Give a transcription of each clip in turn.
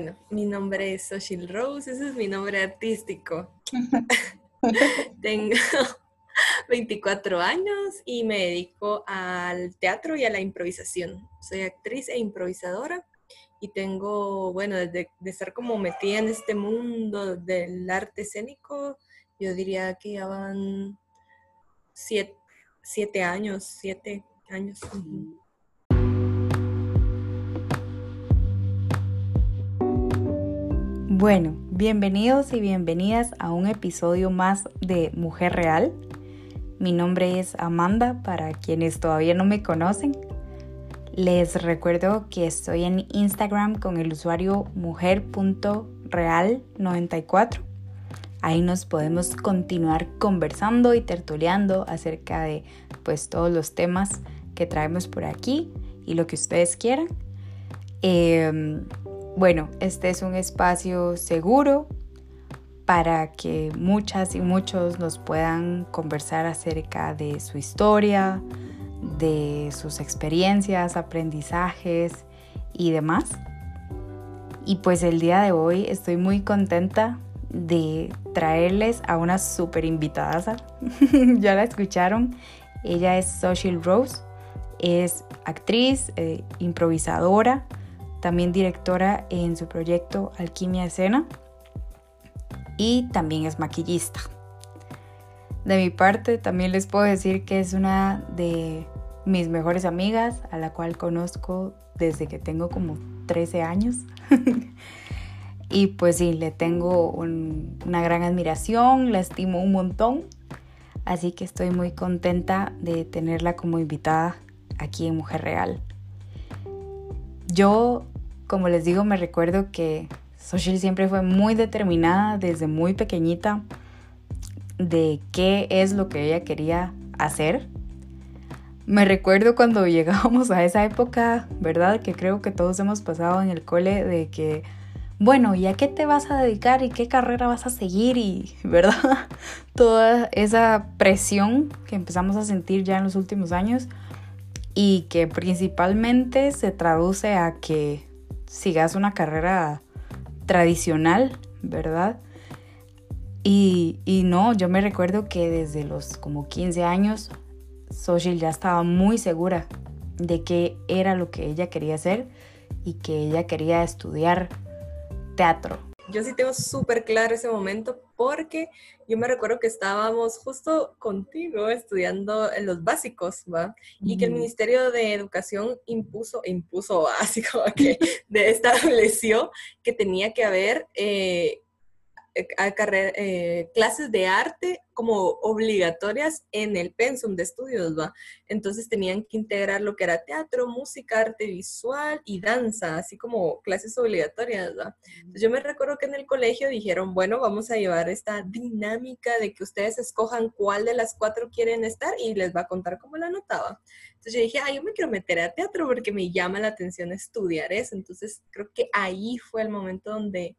bueno, mi nombre es Soshil Rose, ese es mi nombre artístico. Tengo 24 años y me dedico al teatro y a la improvisación. Soy actriz e improvisadora y tengo, bueno, desde de estar como metida en este mundo del arte escénico, yo diría que ya van siete, siete años, siete años. Bueno, bienvenidos y bienvenidas a un episodio más de Mujer Real. Mi nombre es Amanda, para quienes todavía no me conocen. Les recuerdo que estoy en Instagram con el usuario mujer.real94. Ahí nos podemos continuar conversando y tertuleando acerca de pues todos los temas que traemos por aquí y lo que ustedes quieran. Em, bueno, este es un espacio seguro para que muchas y muchos nos puedan conversar acerca de su historia, de sus experiencias, aprendizajes y demás. Y pues el día de hoy estoy muy contenta de traerles a una super invitada. ya la escucharon. Ella es Social Rose. Es actriz, eh, improvisadora, también directora en su proyecto Alquimia Escena y también es maquillista. De mi parte, también les puedo decir que es una de mis mejores amigas, a la cual conozco desde que tengo como 13 años. y pues sí, le tengo una gran admiración, la estimo un montón. Así que estoy muy contenta de tenerla como invitada aquí en Mujer Real. Yo, como les digo, me recuerdo que Social siempre fue muy determinada desde muy pequeñita de qué es lo que ella quería hacer. Me recuerdo cuando llegábamos a esa época, ¿verdad? Que creo que todos hemos pasado en el cole de que, bueno, ¿y a qué te vas a dedicar y qué carrera vas a seguir? Y, ¿verdad? Toda esa presión que empezamos a sentir ya en los últimos años y que principalmente se traduce a que sigas una carrera tradicional, ¿verdad? Y, no, yo me recuerdo que desde los como 15 años, Social ya estaba muy segura de qué era lo que ella quería hacer y que ella quería estudiar teatro yo sí tengo súper claro ese momento porque yo me recuerdo que estábamos justo contigo estudiando en los básicos, ¿va? Y que el Ministerio de Educación impuso, impuso así como que estableció que tenía que haber eh, eh, eh, clases de arte como obligatorias en el pensum de estudios, ¿va? Entonces tenían que integrar lo que era teatro, música, arte visual y danza, así como clases obligatorias, ¿va? Entonces yo me recuerdo que en el colegio dijeron, bueno, vamos a llevar esta dinámica de que ustedes escojan cuál de las cuatro quieren estar y les va a contar cómo la notaba. Entonces yo dije, ah, yo me quiero meter a teatro porque me llama la atención estudiar eso. Entonces creo que ahí fue el momento donde,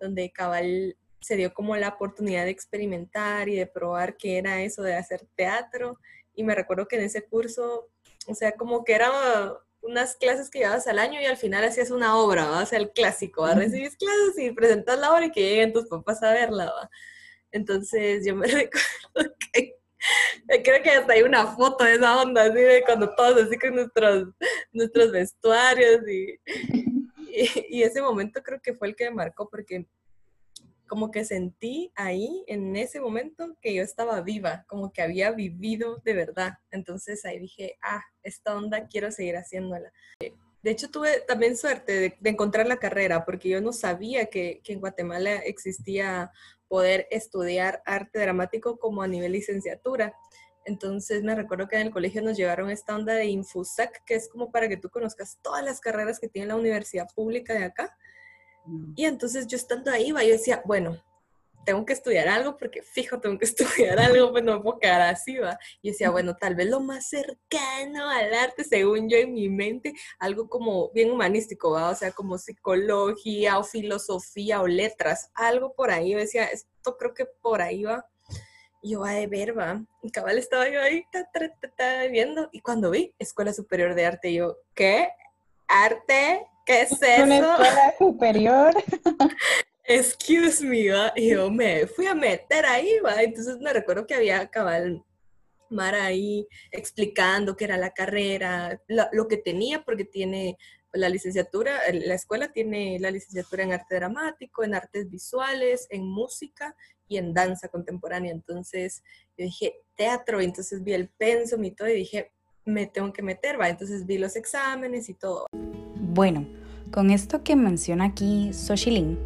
donde cabal se dio como la oportunidad de experimentar y de probar qué era eso de hacer teatro. Y me recuerdo que en ese curso, o sea, como que eran unas clases que llevabas al año y al final hacías una obra, ¿va? o sea, el clásico, ¿va? recibís clases y presentas la obra y que lleguen tus papás a verla. ¿va? Entonces yo me recuerdo que creo que hasta hay una foto de esa onda, así de cuando todos así con nuestros, nuestros vestuarios y, y, y, ese momento creo que fue el que me marcó porque como que sentí ahí, en ese momento, que yo estaba viva, como que había vivido de verdad. Entonces ahí dije, ah, esta onda quiero seguir haciéndola. De hecho, tuve también suerte de, encontrar la carrera, porque yo no sabía que, que, en Guatemala existía poder estudiar arte dramático como a nivel licenciatura. Entonces me recuerdo que en el colegio nos llevaron esta onda de Infusac, que es como para que tú conozcas todas las carreras que tiene la universidad pública de acá. Y entonces yo estando ahí, yo decía, bueno, tengo que estudiar algo porque fijo, tengo que estudiar algo, pues no me puedo quedar así, va. Y decía, bueno, tal vez lo más cercano al arte, según yo en mi mente, algo como bien humanístico, va, o sea, como psicología o filosofía o letras, algo por ahí. Yo decía, esto creo que por ahí va. Yo, va de ver, va. Y cabal estaba yo ahí, ta, viendo. Y cuando vi Escuela Superior de Arte, yo, ¿qué? Arte, ¿qué es eso? Una escuela superior. Excuse me, ¿va? y yo me fui a meter ahí, ¿va? entonces me recuerdo que había cabal Mara ahí explicando qué era la carrera, lo, que tenía, porque tiene la licenciatura, la escuela tiene la licenciatura en arte dramático, en artes visuales, en música y en danza contemporánea. Entonces yo dije, teatro, y entonces vi el pensum y todo y dije, me tengo que meter, va. Entonces vi los exámenes y todo. Bueno, con esto que menciona aquí Xochilin,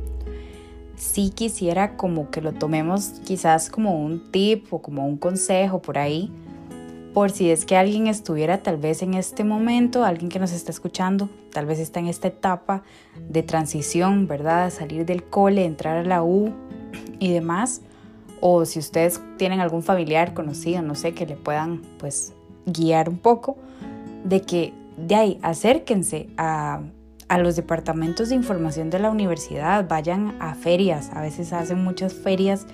sí quisiera como que lo tomemos quizás como un tip o como un consejo por ahí, por si es que alguien estuviera tal vez en este momento, alguien que nos está escuchando, tal vez está en esta etapa de transición, ¿verdad? Salir del cole, entrar a la U y demás, o si ustedes tienen algún familiar conocido, no sé, que le puedan pues guiar un poco, de que de ahí acérquense a, a los departamentos de información de la universidad, vayan a ferias, a veces hacen muchas ferias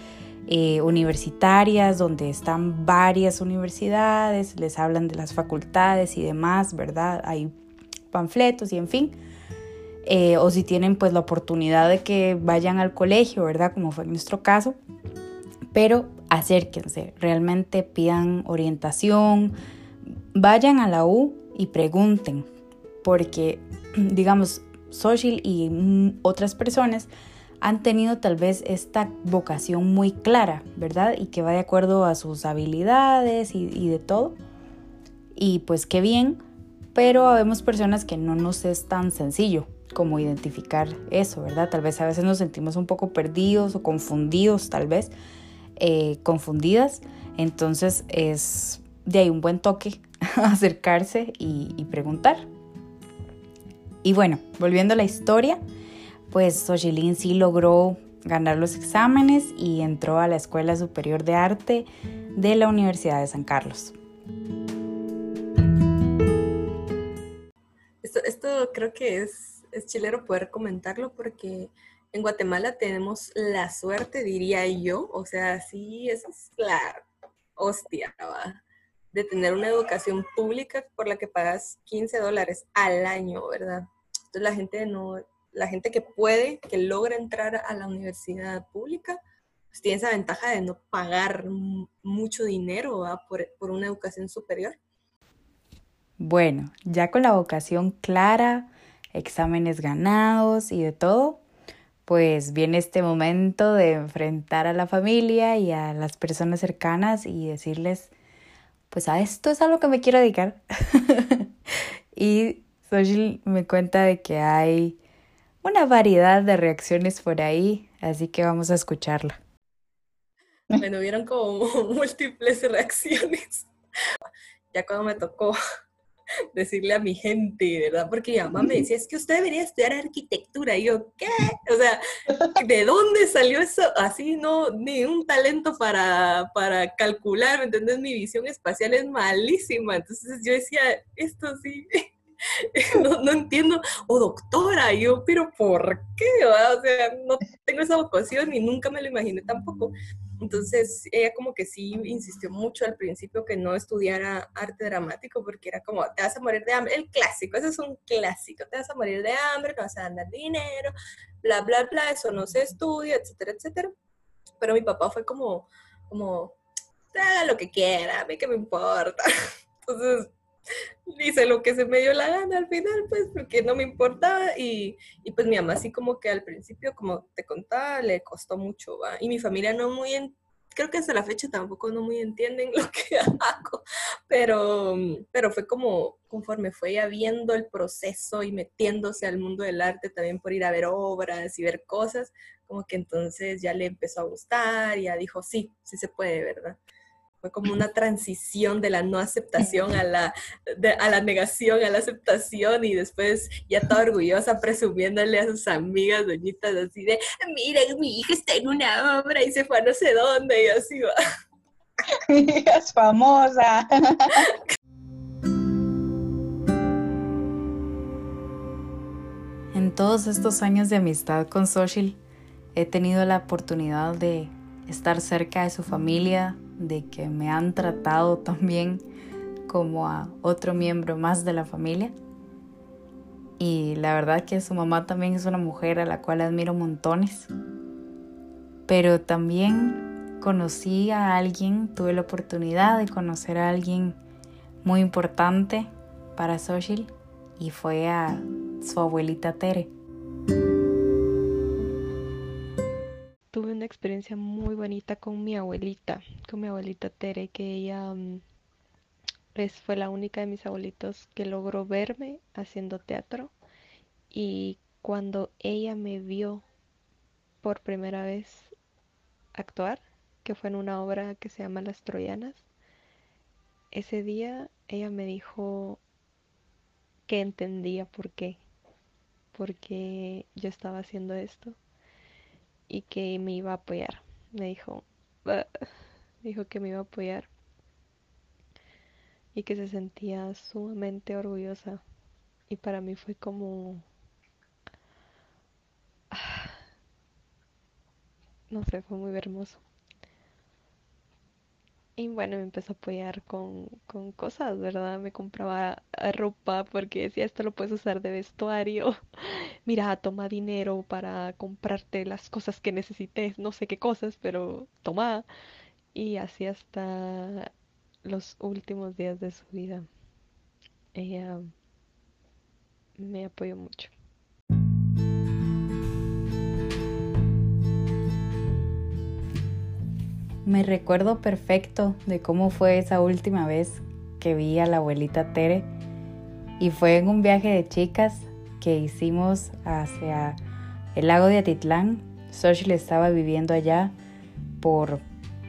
eh, universitarias donde están varias universidades, les hablan de las facultades y demás, ¿verdad? Hay panfletos y en fin. Eh, o si tienen pues la oportunidad de que vayan al colegio, ¿verdad? Como fue nuestro caso. Pero acérquense, realmente pidan orientación, vayan a la U y pregunten, porque digamos, Social y mm, otras personas han tenido tal vez esta vocación muy clara, ¿verdad? Y que va de acuerdo a sus habilidades y, de todo. Y pues qué bien, pero habemos personas que no nos es tan sencillo como identificar eso, ¿verdad? Tal vez a veces nos sentimos un poco perdidos o confundidos, tal vez, eh, confundidas. Entonces es de ahí un buen toque acercarse y preguntar. Y bueno, volviendo a la historia, pues Xochilín sí logró ganar los exámenes y entró a la Escuela Superior de Arte de la Universidad de San Carlos. Esto, creo que es, chilero poder comentarlo porque en Guatemala tenemos la suerte, diría yo, o sea, sí, es la hostia, de tener una educación pública por la que pagas 15 dólares al año, ¿verdad? Entonces la gente no, la gente que puede, que logra entrar a la universidad pública, pues tiene esa ventaja de no pagar mucho dinero por, por una educación superior. Bueno, ya con la vocación clara, exámenes ganados y de todo, pues viene este momento de enfrentar a la familia y a las personas cercanas y decirles, pues a esto es a lo que me quiero dedicar. y Social me cuenta de que hay una variedad de reacciones por ahí, así que vamos a escucharla. Bueno, vieron como múltiples reacciones. Ya cuando me tocó decirle a mi gente, ¿verdad? Porque mi mamá me decía, es que usted debería estudiar arquitectura. Y yo, ¿qué? O sea, ¿de dónde salió eso? Así no, ni un talento para, para calcular, ¿me entiendes? Mi visión espacial es malísima. Entonces yo decía, esto sí, no, no, entiendo, o doctora, yo, pero ¿por qué? O sea, no tengo esa vocación y nunca me lo imaginé tampoco. Entonces, ella como que sí insistió mucho al principio que no estudiara arte dramático porque era como, te vas a morir de hambre, el clásico, ese es un clásico, te vas a morir de hambre, no vas a ganar dinero, bla, bla, bla, eso no se estudia, etcétera, etcétera. Pero mi papá fue como, como, haga lo que quiera, a mí que me importa. Entonces, hice lo que se me dio la gana al final, pues, porque no me importaba. Y, y, pues mi mamá así como que al principio, como te contaba, le costó mucho, ¿va? Y mi familia no muy, creo que hasta la fecha tampoco no muy entienden lo que hago, pero, pero fue como conforme fue ya viendo el proceso y metiéndose al mundo del arte también por ir a ver obras y ver cosas, como que entonces ya le empezó a gustar, ya dijo, sí, sí se puede, ¿verdad? Fue como una transición de la no aceptación a la, a la negación, a la aceptación y después ya toda orgullosa presumiéndole a sus amigas doñitas así de, miren, mi hija está en una obra y se fue a no sé dónde y así va. Mi hija es famosa. En todos estos años de amistad con Social, he tenido la oportunidad de estar cerca de su familia, de que me han tratado también como a otro miembro más de la familia. Y la verdad que su mamá también es una mujer a la cual admiro montones. Pero también conocí a alguien, tuve la oportunidad de conocer a alguien muy importante para Social y fue a su abuelita Tere. Tuve una experiencia muy bonita con mi abuelita, con mi abuelita Tere, que ella mm, fue la única de mis abuelitos que logró verme haciendo teatro. Y cuando ella me vio por primera vez actuar, que fue en una obra que se llama Las Troyanas, ese día ella me dijo que entendía por qué, porque yo estaba haciendo esto y que me iba a apoyar. Me dijo, dijo que me iba a apoyar y que se sentía sumamente orgullosa. Y para mí fue como... No sé, fue muy hermoso. Y bueno, me empezó a apoyar con, con cosas, ¿verdad? Me compraba ropa porque decía, esto lo puedes usar de vestuario. Mira, toma dinero para comprarte las cosas que necesites, no sé qué cosas, pero toma. Y así hasta los últimos días de su vida. Ella me apoyó mucho. Me recuerdo perfecto de cómo fue esa última vez que vi a la abuelita Tere y fue en un viaje de chicas que hicimos hacia el lago de Atitlán. Xochitl estaba viviendo allá por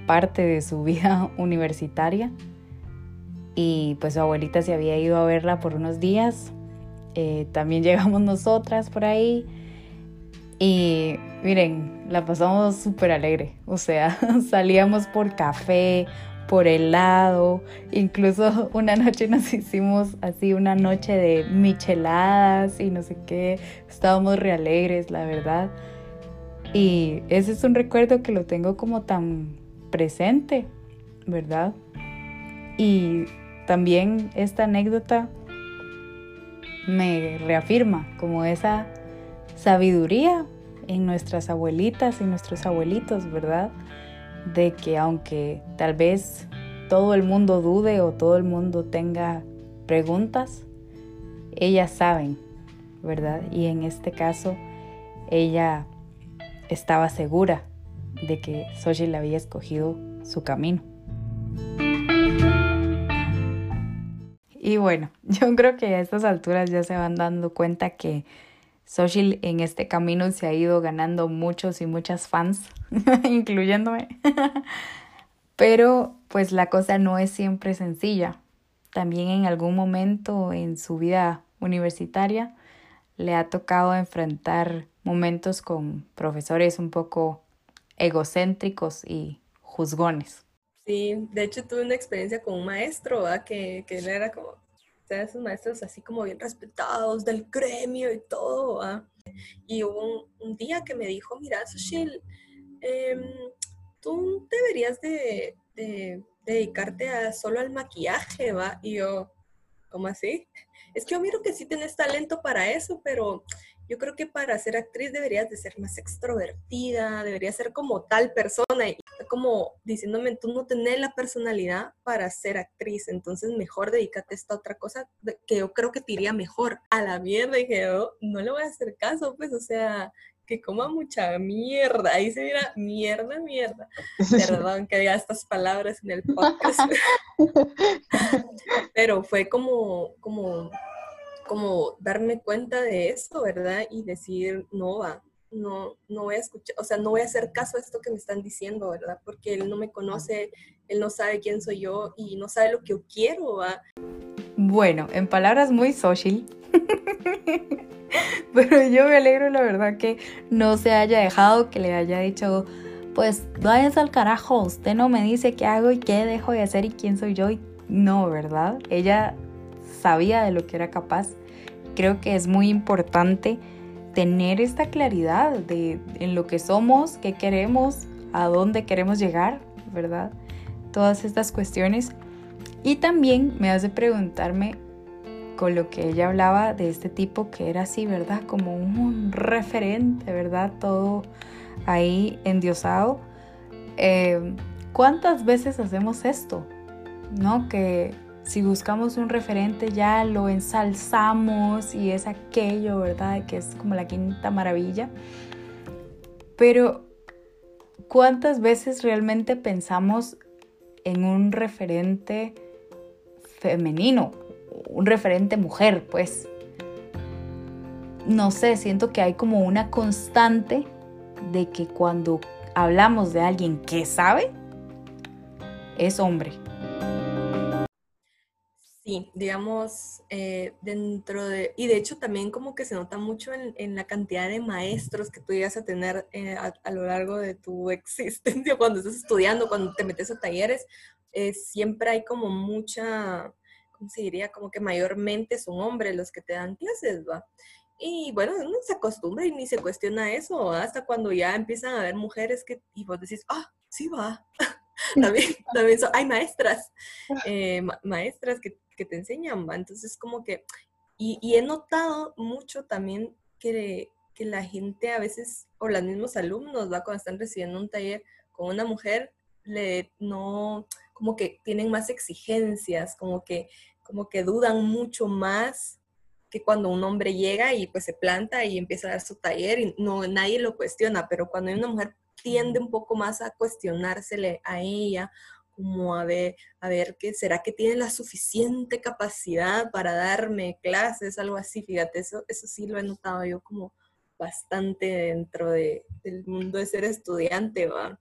parte de su vida universitaria y pues su abuelita se había ido a verla por unos días. Eh, también llegamos nosotras por ahí y miren, la pasamos súper alegre. O sea, salíamos por café, por helado, incluso una noche nos hicimos así una noche de micheladas y no sé qué. Estábamos re alegres, la verdad. Y ese es un recuerdo que lo tengo como tan presente, ¿verdad? Y también esta anécdota me reafirma como esa sabiduría en nuestras abuelitas y nuestros abuelitos, ¿verdad? De que aunque tal vez todo el mundo dude o todo el mundo tenga preguntas, ellas saben, ¿verdad? Y en este caso, ella estaba segura de que le había escogido su camino. Y bueno, yo creo que a estas alturas ya se van dando cuenta que Social en este camino se ha ido ganando muchos y muchas fans, incluyéndome. Pero pues la cosa no es siempre sencilla. También en algún momento en su vida universitaria le ha tocado enfrentar momentos con profesores un poco egocéntricos y juzgones. Sí, de hecho tuve una experiencia con un maestro que, que era como esos maestros así como bien respetados del gremio y todo. Y hubo un, día que me dijo, mira, Sushil, em, tú deberías de, dedicarte solo al maquillaje, ¿va? Y yo, ¿cómo así? Es que yo miro que sí tienes talento para eso, pero yo creo que para ser actriz deberías de ser más extrovertida, deberías ser como tal persona. Y como diciéndome, tú no tenés la personalidad para ser actriz, entonces mejor dedícate a esta otra cosa que yo creo que te iría mejor. A la mierda, dije yo, no le voy a hacer caso, pues, o sea, que coma mucha mierda. Ahí se mira mierda, mierda. Perdón que diga estas palabras en el podcast. Pero fue como, como como darme cuenta de eso, ¿verdad? Y decir, no va, no, no voy a escuchar, o sea, no voy a hacer caso a esto que me están diciendo, ¿verdad? Porque él no me conoce, él no sabe quién soy yo y no sabe lo que yo quiero, ¿va? Bueno, en palabras muy social, pero yo me alegro, la verdad, que no se haya dejado, que le haya dicho, pues váyanse al carajo, usted no me dice qué hago y qué dejo de hacer y quién soy yo y no, ¿verdad? Ella sabía de lo que era capaz. Creo que es muy importante tener esta claridad de en lo que somos, qué queremos, a dónde queremos llegar, ¿verdad? Todas estas cuestiones. Y también me hace preguntarme con lo que ella hablaba de este tipo que era así, ¿verdad? Como un referente, ¿verdad? Todo ahí endiosado. Eh, ¿Cuántas veces hacemos esto? ¿No? Que si buscamos un referente ya lo ensalzamos y es aquello, ¿verdad? Que es como la quinta maravilla. Pero, ¿cuántas veces realmente pensamos en un referente femenino? Un referente mujer, pues. No sé, siento que hay como una constante de que cuando hablamos de alguien que sabe, es hombre. Sí, digamos, eh, dentro de, y de hecho también como que se nota mucho en, la cantidad de maestros que tú llegas a tener eh, a, lo largo de tu existencia, cuando estás estudiando, cuando te metes a talleres, eh, siempre hay como mucha, ¿cómo se diría? Como que mayormente son hombres los que te dan clases, ¿va? Y bueno, uno se acostumbra y ni se cuestiona eso, hasta cuando ya empiezan a haber mujeres que, y vos decís, ah, sí va. también, también hay maestras, maestras que que te enseñan, ¿va? Entonces, como que, y, he notado mucho también que, que la gente a veces, o los mismos alumnos, ¿va? Cuando están recibiendo un taller con una mujer, le, no, como que tienen más exigencias, como que, como que dudan mucho más que cuando un hombre llega y pues se planta y empieza a dar su taller y no, nadie lo cuestiona, pero cuando hay una mujer tiende un poco más a cuestionársele a ella como a ver, a ver que será que tiene la suficiente capacidad para darme clases, algo así, fíjate, eso, eso sí lo he notado yo como bastante dentro de, del mundo de ser estudiante, va.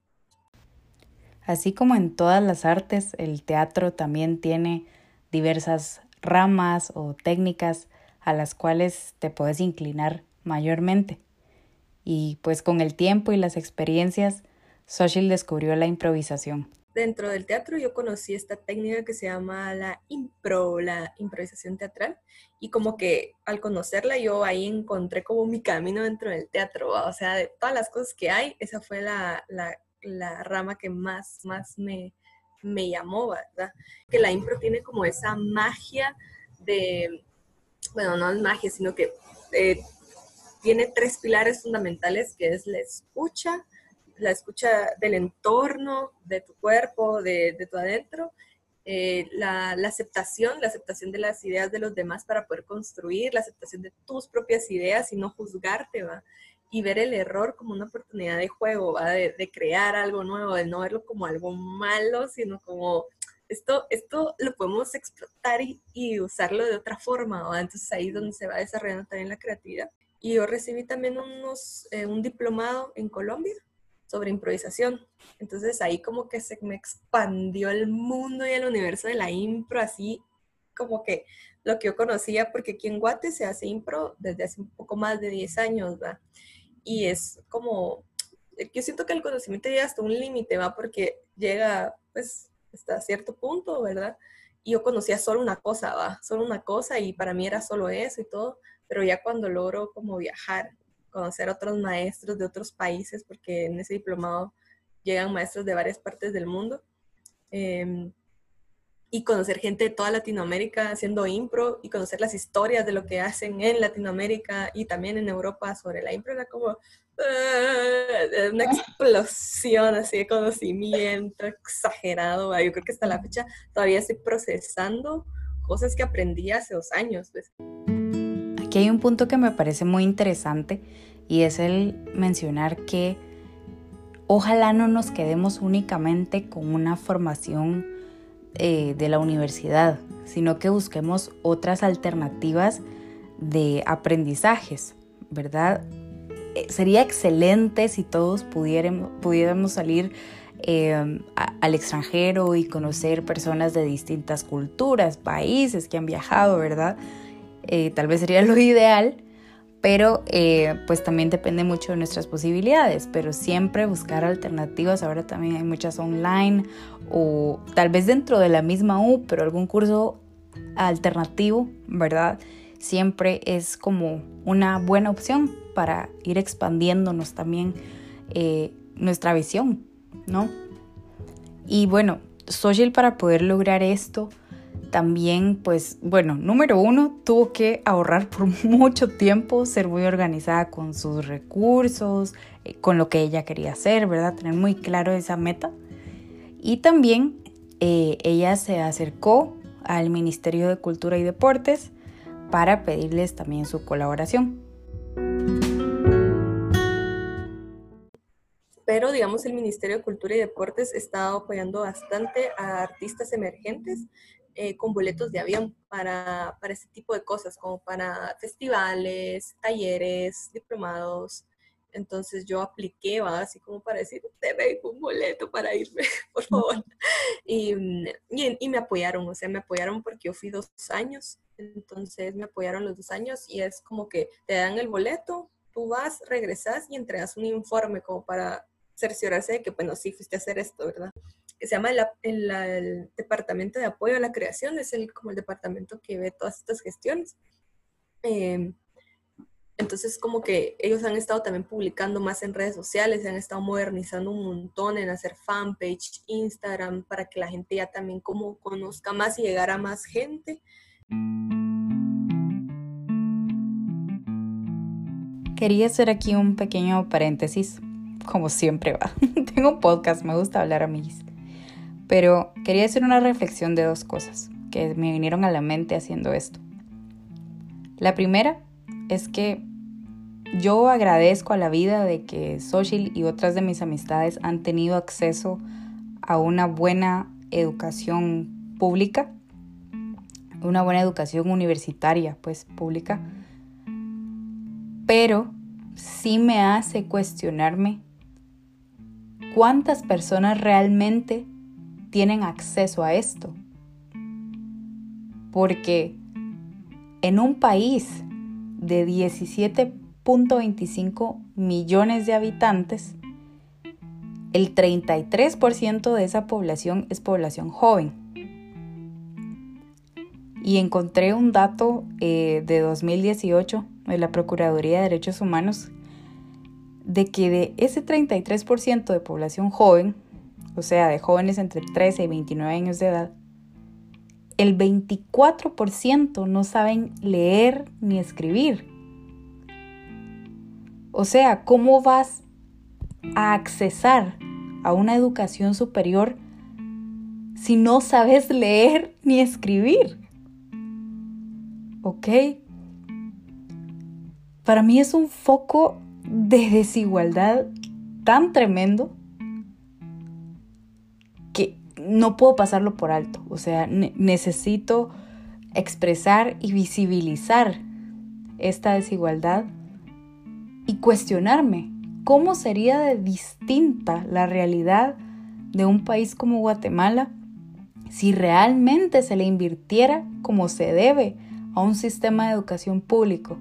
Así como en todas las artes, el teatro también tiene diversas ramas o técnicas a las cuales te puedes inclinar mayormente. Y pues con el tiempo y las experiencias, Social descubrió la improvisación dentro del teatro yo conocí esta técnica que se llama la impro, la improvisación teatral, y como que al conocerla yo ahí encontré como mi camino dentro del teatro, o sea, de todas las cosas que hay, esa fue la, la, rama que más, más me, me llamó, ¿verdad? Que la impro tiene como esa magia de, bueno, no es magia, sino que eh, tiene tres pilares fundamentales, que es la escucha, la escucha del entorno, de tu cuerpo, de, de tu adentro, eh, la, aceptación, la aceptación de las ideas de los demás para poder construir, la aceptación de tus propias ideas y no juzgarte, ¿va? Y ver el error como una oportunidad de juego, ¿va? De, crear algo nuevo, de no verlo como algo malo, sino como esto, esto lo podemos explotar y, usarlo de otra forma, ¿va? Entonces ahí es donde se va desarrollando también la creatividad. Y yo recibí también unos, eh, un diplomado en Colombia sobre improvisación. Entonces ahí como que se me expandió el mundo y el universo de la impro, así como que lo que yo conocía, porque aquí en Guate se hace impro desde hace un poco más de 10 años, ¿va? Y es como, yo siento que el conocimiento llega hasta un límite, ¿va? Porque llega, pues, hasta cierto punto, ¿verdad? Y yo conocía solo una cosa, ¿va? Solo una cosa y para mí era solo eso y todo, pero ya cuando logro como viajar conocer otros maestros de otros países, porque en ese diplomado llegan maestros de varias partes del mundo. Em, y conocer gente de toda Latinoamérica haciendo impro y conocer las historias de lo que hacen en Latinoamérica y también en Europa sobre la impro era como uh, una explosión así de conocimiento exagerado. Yo creo que hasta la fecha todavía estoy procesando cosas que aprendí hace dos años. Pues. Aquí hay un punto que me parece muy interesante y es el mencionar que ojalá no nos quedemos únicamente con una formación eh, de la universidad, sino que busquemos otras alternativas de aprendizajes, ¿verdad? Eh, sería excelente si todos pudiéramos, salir eh, al extranjero y conocer personas de distintas culturas, países que han viajado, ¿verdad? Eh, tal vez sería lo ideal, pero eh, pues también depende mucho de nuestras posibilidades, pero siempre buscar alternativas, ahora también hay muchas online o tal vez dentro de la misma U, pero algún curso alternativo, ¿verdad? Siempre es como una buena opción para ir expandiéndonos también eh, nuestra visión, ¿no? Y bueno, Social para poder lograr esto, también, pues, bueno, número uno, tuvo que ahorrar por mucho tiempo, ser muy organizada con sus recursos, eh, con lo que ella quería hacer, ¿verdad? Tener muy claro esa meta. Y también eh, ella se acercó al Ministerio de Cultura y Deportes para pedirles también su colaboración. Pero, digamos, el Ministerio de Cultura y Deportes está apoyando bastante a artistas emergentes eh, con boletos de avión para, para este tipo de cosas, como para festivales, talleres, diplomados. Entonces yo apliqué, ¿va? así como para decir, debe un boleto para irme, por favor. Y, y, y, me apoyaron, o sea, me apoyaron porque yo fui dos años, entonces me apoyaron los dos años y es como que te dan el boleto, tú vas, regresas y entregas un informe como para cerciorarse de que, bueno, sí fuiste a hacer esto, ¿verdad? Que se llama el, Departamento de Apoyo a la Creación, es el, como el departamento que ve todas estas gestiones. Em, entonces, como que ellos han estado también publicando más en redes sociales, se han estado modernizando un montón en hacer fanpage, Instagram, para que la gente ya también como conozca más y llegar a más gente. Quería hacer aquí un pequeño paréntesis como siempre va. Tengo un podcast, me gusta hablar a mí. Pero quería hacer una reflexión de dos cosas que me vinieron a la mente haciendo esto. La primera es que yo agradezco a la vida de que Social y otras de mis amistades han tenido acceso a una buena educación pública, una buena educación universitaria, pues pública, pero sí me hace cuestionarme ¿Cuántas personas realmente tienen acceso a esto? Porque en un país de 17.25 millones de habitantes, el 33% de esa población es población joven. Y encontré un dato eh, de 2018 de la Procuraduría de Derechos Humanos de que de ese 33% de población joven, o sea, de jóvenes entre 13 y 29 años de edad, el 24% no saben leer ni escribir. O sea, ¿cómo vas a accesar a una educación superior si no sabes leer ni escribir? ¿Ok? Para mí es un foco de desigualdad tan tremendo no puedo pasarlo por alto. O sea, necesito expresar y visibilizar esta desigualdad y cuestionarme cómo sería de distinta la realidad de un país como Guatemala si realmente se le invirtiera como se debe a un sistema de educación público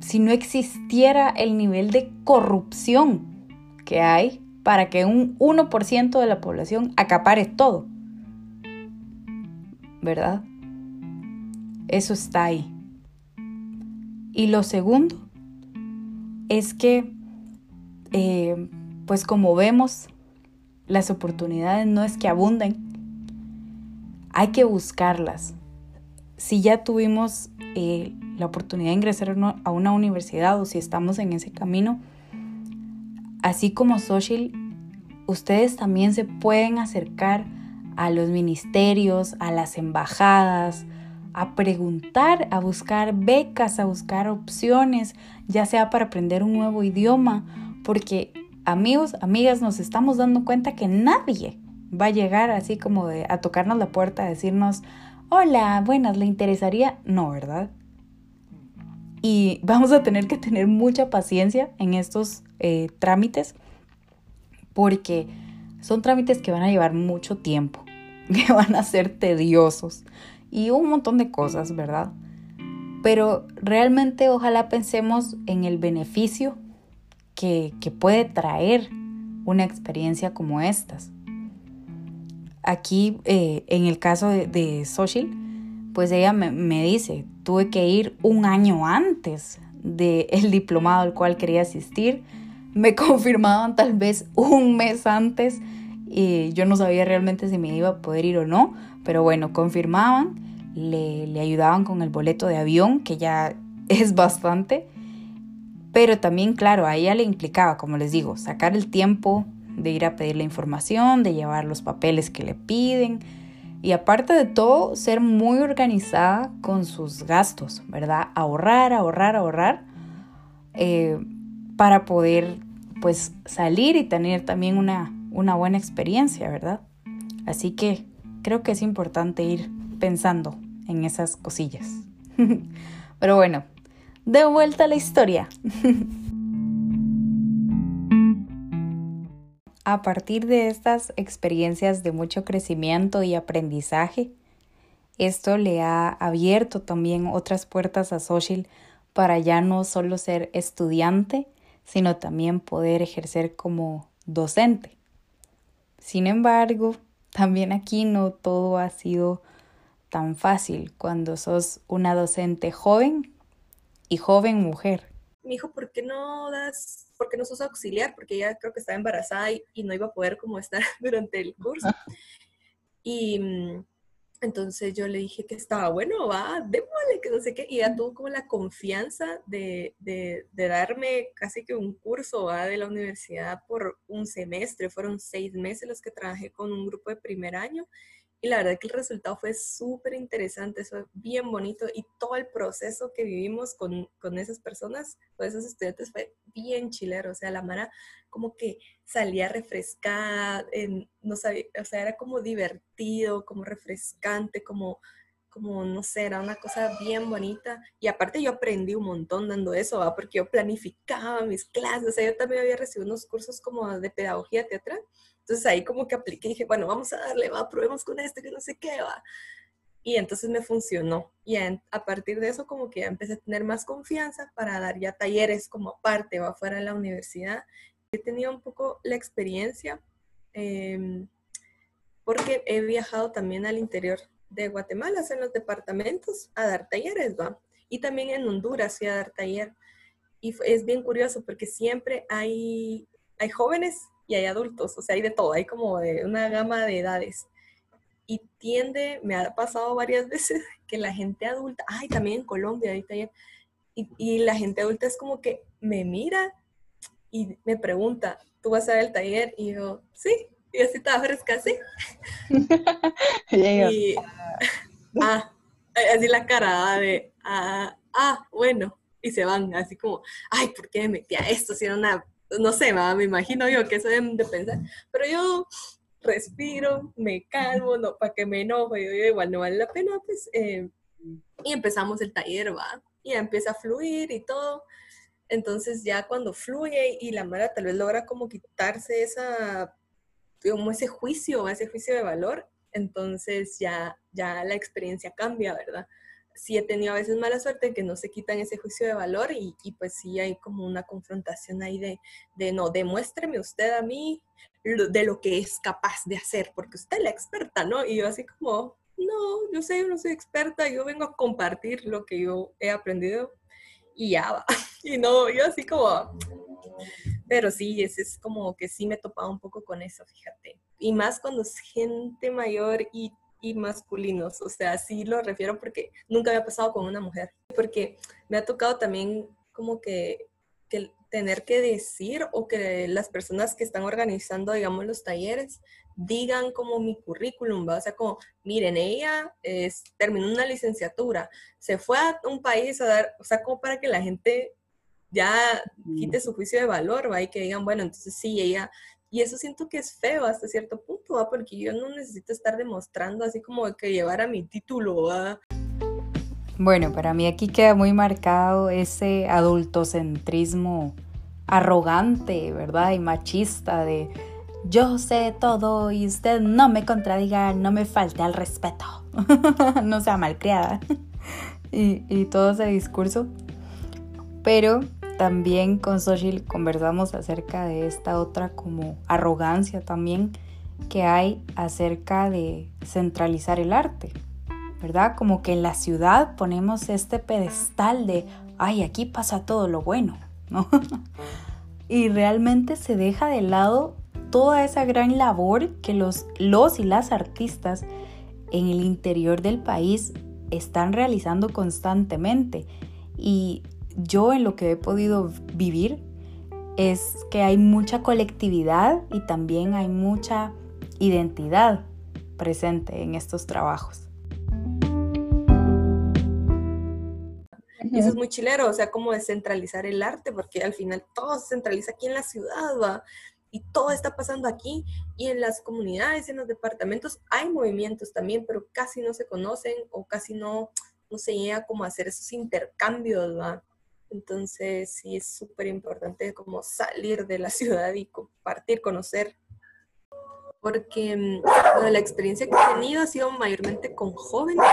si no existiera el nivel de corrupción que hay para que un 1% de la población acapare todo. ¿Verdad? Eso está ahí. Y lo segundo es que, eh, pues como vemos, las oportunidades no es que abunden, hay que buscarlas. Si ya tuvimos eh, la oportunidad de ingresar a una universidad o si estamos en ese camino, así como social, ustedes también se pueden acercar a los ministerios, a las embajadas, a preguntar, a buscar becas, a buscar opciones, ya sea para aprender un nuevo idioma, porque amigos, amigas, nos estamos dando cuenta que nadie va a llegar así como de a tocarnos la puerta, a decirnos, hola, buenas, ¿le interesaría? No, ¿verdad? y vamos a tener que tener mucha paciencia en estos eh, trámites porque son trámites que van a llevar mucho tiempo, que van a ser tediosos y un montón de cosas, ¿verdad? Pero realmente ojalá pensemos en el beneficio que, puede traer una experiencia como estas. Aquí, eh, en el caso de, de Social, pues ella me, dice, tuve que ir un año antes del diplomado al cual quería asistir. Me confirmaban tal vez un mes antes y yo no sabía realmente si me iba a poder ir o no, pero bueno, confirmaban, le, le ayudaban con el boleto de avión, que ya es bastante, pero también, claro, a ella le implicaba, como les digo, sacar el tiempo de ir a pedir la información, de llevar los papeles que le piden, y aparte de todo, ser muy organizada con sus gastos, ¿verdad? Ahorrar, ahorrar, ahorrar eh, para poder pues salir y tener también una, una buena experiencia, ¿verdad? Así que creo que es importante ir pensando en esas cosillas. Pero bueno, de vuelta a la historia. A partir de estas experiencias de mucho crecimiento y aprendizaje, esto le ha abierto también otras puertas a Social para ya no solo ser estudiante, sino también poder ejercer como docente. Sin embargo, también aquí no todo ha sido tan fácil cuando sos una docente joven y joven mujer. Mi hijo, ¿por qué no das porque no sos auxiliar, porque ella creo que estaba embarazada y, no iba a poder como estar durante el curso. Y mm, entonces yo le dije que estaba bueno, va, démosle, que no sé qué. Y ella tuvo como la confianza de, de, de darme casi que un curso ¿va? de la universidad por un semestre. Fueron seis meses los que trabajé con un grupo de primer año. Y la verdad que el resultado fue súper interesante, fue bien bonito y todo el proceso que vivimos con, con, esas personas, con esos estudiantes fue bien chilero. O sea, la Mara como que salía refrescada, no sabía, o sea, era como divertido, como refrescante, como, como, no sé, era una cosa bien bonita. Y aparte yo aprendí un montón dando eso, ¿va? porque yo planificaba mis clases, o sea, yo también había recibido unos cursos como de pedagogía teatral entonces ahí como que apliqué y dije, bueno, vamos a darle, va, probemos con este, que no sé qué, va. Y entonces me funcionó. Y a, partir de eso como que ya empecé a tener más confianza para dar ya talleres como aparte o afuera de la universidad. He tenido un poco la experiencia em, porque he viajado también al interior de Guatemala, en los departamentos, a dar talleres, va. Y también en Honduras fui a dar taller. Y es bien curioso porque siempre hay, hay jóvenes y hay adultos, o sea, hay de todo, hay como de una gama de edades. Y tiende, me ha pasado varias veces que la gente adulta, ay, también en Colombia, ahorita y, y la gente adulta es como que me mira y me pregunta, ¿tú vas a ver el taller? Y yo, sí, y así estaba fresca, sí. y, ah, así la cara de, ah, ah, bueno, y se van, así como, ay, ¿por qué me metí a esto? Si era una no sé, me imagino yo que eso deben de pensar, pero yo respiro, me calmo, no, para que me enoje, yo, igual no vale la pena, pues, eh, y empezamos el taller, va, y ya empieza a fluir y todo, entonces ya cuando fluye y la Mara tal vez logra como quitarse esa, como ese juicio, ese juicio de valor, entonces ya, ya la experiencia cambia, ¿verdad? sí he tenido a veces mala suerte que no se quitan ese juicio de valor y, y pues sí hay como una confrontación ahí de, de, no, demuéstreme usted a mí de lo que es capaz de hacer, porque usted es la experta, ¿no? Y yo así como, no, yo sé, yo no soy experta, yo vengo a compartir lo que yo he aprendido y ya va. Y no, yo así como, pero sí, es, es como que sí me he topado un poco con eso, fíjate. Y más cuando es gente mayor y y masculinos. O sea, sí lo refiero porque nunca me ha pasado con una mujer. Porque me ha tocado también como que, que tener que decir o que las personas que están organizando, digamos, los talleres, digan como mi currículum, ¿va? o sea, como, miren, ella es, terminó una licenciatura, se fue a un país a dar, o sea, como para que la gente ya quite su juicio de valor, ¿va? Y que digan, bueno, entonces sí, ella y eso siento que es feo hasta cierto punto, ¿va? porque yo no necesito estar demostrando así como que llevar a mi título. ¿va? Bueno, para mí aquí queda muy marcado ese adultocentrismo arrogante, ¿verdad? Y machista de yo sé todo y usted no me contradiga, no me falte al respeto, no sea malcriada. y, y todo ese discurso. Pero también con Social conversamos acerca de esta otra como arrogancia también que hay acerca de centralizar el arte, ¿verdad? Como que en la ciudad ponemos este pedestal de, ay, aquí pasa todo lo bueno, ¿no? y realmente se deja de lado toda esa gran labor que los, los y las artistas en el interior del país están realizando constantemente. Y yo en lo que he podido vivir es que hay mucha colectividad y también hay mucha identidad presente en estos trabajos. Y eso es muy chilero, o sea, como descentralizar el arte, porque al final todo se centraliza aquí en la ciudad, ¿va? Y todo está pasando aquí y en las comunidades, en los departamentos, hay movimientos también, pero casi no se conocen o casi no, no se llega como a hacer esos intercambios, ¿va? Entonces sí es súper importante como salir de la ciudad y compartir, conocer. Porque mm, la experiencia que he tenido ha sido mayormente con jóvenes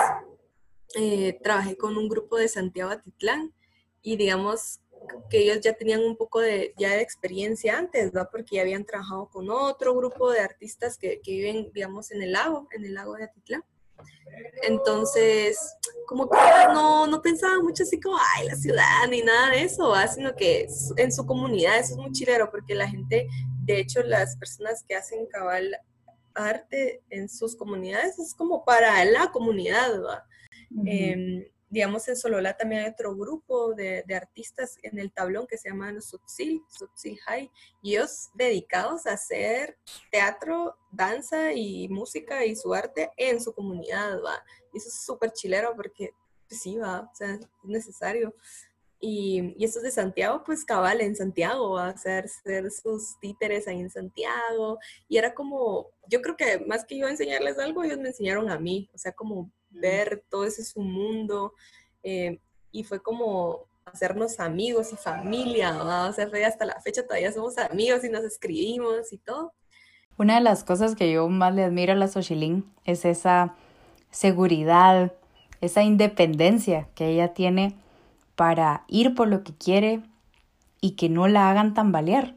eh, trabajé con un grupo de Santiago Atitlán y digamos que ellos ya tenían un poco de, ya de experiencia antes, ¿no? Porque ya habían trabajado con otro grupo de artistas que, que viven, digamos, en el lago, en el lago de Atitlán. Entonces, como que no, no pensaba mucho así como, ay, la ciudad, ni nada de eso, sino que en su comunidad, eso es muy chilero, porque la gente, de hecho, las personas que hacen cabal arte en sus comunidades es como para la comunidad, ¿va? Digamos, en Solola también hay otro grupo de, artistas en el tablón que se llama los Subsil, Subsil High, y ellos dedicados a hacer teatro, danza y música y su arte en su comunidad, ¿va? Y eso es súper chilero porque, pues sí, va, o sea, es necesario. Y, y estos de Santiago, pues cabal en Santiago, a hacer, hacer, sus títeres ahí en Santiago. Y era como, yo creo que más que yo enseñarles algo, ellos me enseñaron a mí, o sea, como ver todo ese su mundo. Eh, y fue como hacernos amigos y familia, ¿no? o sea, hasta la fecha todavía somos amigos y nos escribimos y todo. Una de las cosas que yo más le admiro a la Xochilín es esa seguridad, esa independencia que ella tiene para ir por lo que quiere y que no la hagan tambalear.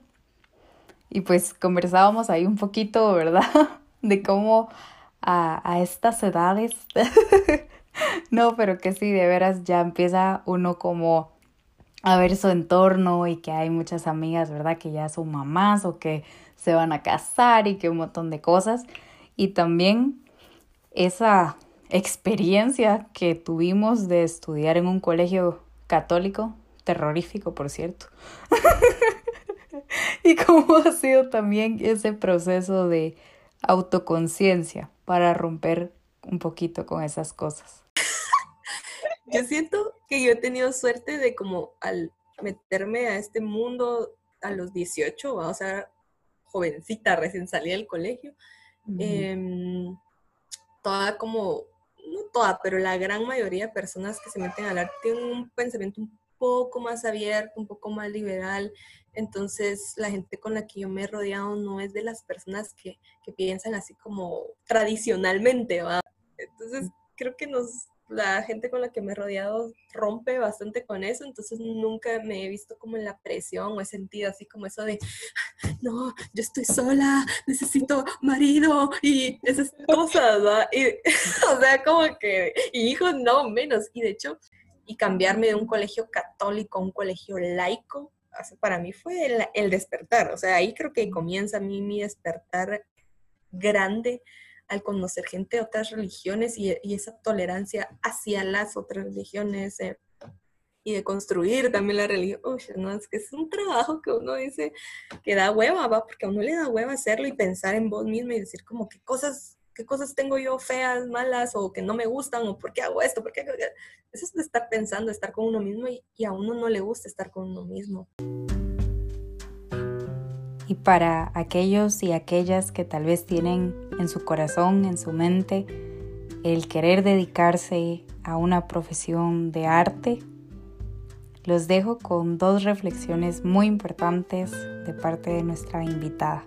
Y pues conversábamos ahí un poquito, ¿verdad? De cómo a, estas edades, no, pero que sí, de veras ya empieza uno como a ver su entorno y que hay muchas amigas, ¿verdad? Que ya son mamás o que se van a casar y que un montón de cosas. Y también esa experiencia que tuvimos de estudiar en un colegio católico, terrorífico por cierto. y cómo ha sido también ese proceso de autoconciencia para romper un poquito con esas cosas. Yo siento que yo he tenido suerte de como al meterme a este mundo a los 18, o sea, jovencita, recién salí del colegio, em, toda como, no toda, pero la gran mayoría de personas que se meten al arte tienen un pensamiento un poco más abierto, un poco más liberal, entonces, la gente con la que yo me he rodeado no es de las personas que, piensan así como tradicionalmente, ¿va? Entonces, creo que nos, la gente con la que me he rodeado rompe bastante con eso, entonces nunca me he visto como en la presión o he sentido así como eso de, no, yo estoy sola, necesito marido y esas cosas. Y, o sea, como que, y hijos no menos, y de hecho, y cambiarme de un colegio católico a un colegio laico, para mí fue el, despertar, o sea, ahí creo que comienza a mí mi despertar grande al conocer gente de otras religiones y, esa tolerancia hacia las otras religiones eh, y de construir también la religión. Uy, no, es que es un trabajo que uno dice que da hueva, va, porque a uno le da hueva hacerlo y pensar en vos mismo y decir como qué cosas qué cosas tengo yo feas, malas o que no me gustan o por qué hago esto, por qué Eso es de estar pensando, estar con uno mismo y, y a uno no le gusta estar con uno mismo. Y para aquellos y aquellas que tal vez tienen en su corazón, en su mente, el querer dedicarse a una profesión de arte, los dejo con dos reflexiones muy importantes de parte de nuestra invitada.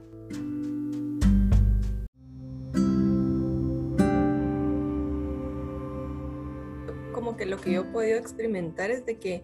Lo que yo he podido experimentar es de que,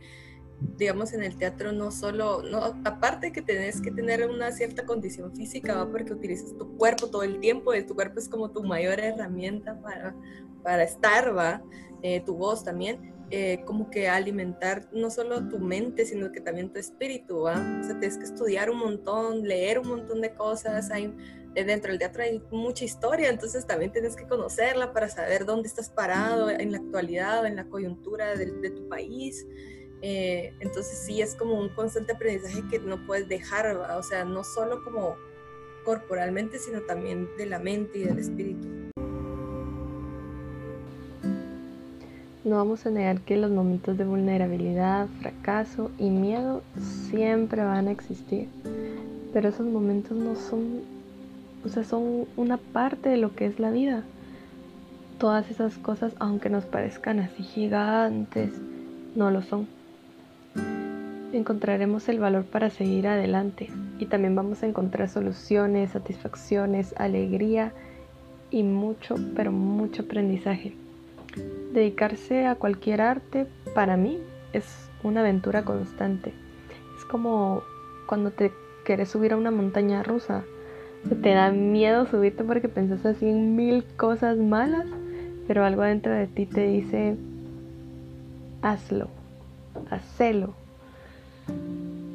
digamos, en el teatro no solo, no, aparte que tenés que tener una cierta condición física, ¿va? porque utilizas tu cuerpo todo el tiempo, y tu cuerpo es como tu mayor herramienta para, para estar, ¿va? Eh, tu voz también, eh, como que alimentar no solo tu mente, sino que también tu espíritu, ¿va? O sea, tienes que estudiar un montón, leer un montón de cosas, hay, eh, dentro del teatro hay mucha historia, entonces también tienes que conocerla para saber dónde estás parado en la actualidad, en la coyuntura de, de tu país. Eh, entonces sí es como un constante aprendizaje que no puedes dejar, ¿va? o sea, no solo como corporalmente, sino también de la mente y del espíritu. No vamos a negar que los momentos de vulnerabilidad, fracaso y miedo siempre van a existir, pero esos momentos no son, o sea, son una parte de lo que es la vida. Todas esas cosas, aunque nos parezcan así gigantes, no lo son. Encontraremos el valor para seguir adelante y también vamos a encontrar soluciones, satisfacciones, alegría y mucho, pero mucho aprendizaje. Dedicarse a cualquier arte para mí es una aventura constante. Es como cuando te quieres subir a una montaña rusa. Te da miedo subirte porque pensás así en mil cosas malas, pero algo dentro de ti te dice, hazlo, hacelo.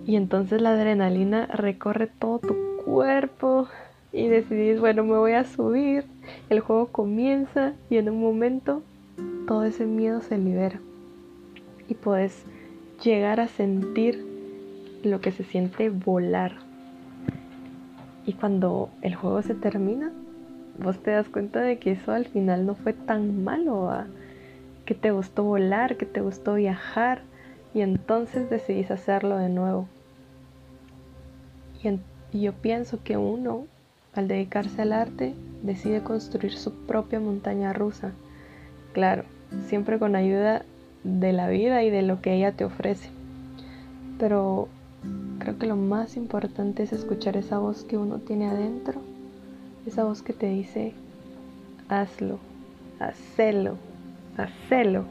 Y entonces la adrenalina recorre todo tu cuerpo y decidís, bueno, me voy a subir. El juego comienza y en un momento todo ese miedo se libera y puedes llegar a sentir lo que se siente volar. Y cuando el juego se termina, vos te das cuenta de que eso al final no fue tan malo, que te gustó volar, que te gustó viajar y entonces decidís hacerlo de nuevo. Y, y yo pienso que uno, al dedicarse al arte, decide construir su propia montaña rusa. Claro, siempre con ayuda de la vida y de lo que ella te ofrece. Pero Creo que lo más importante es escuchar esa voz que uno tiene adentro, esa voz que te dice, hazlo, hacelo, hacelo.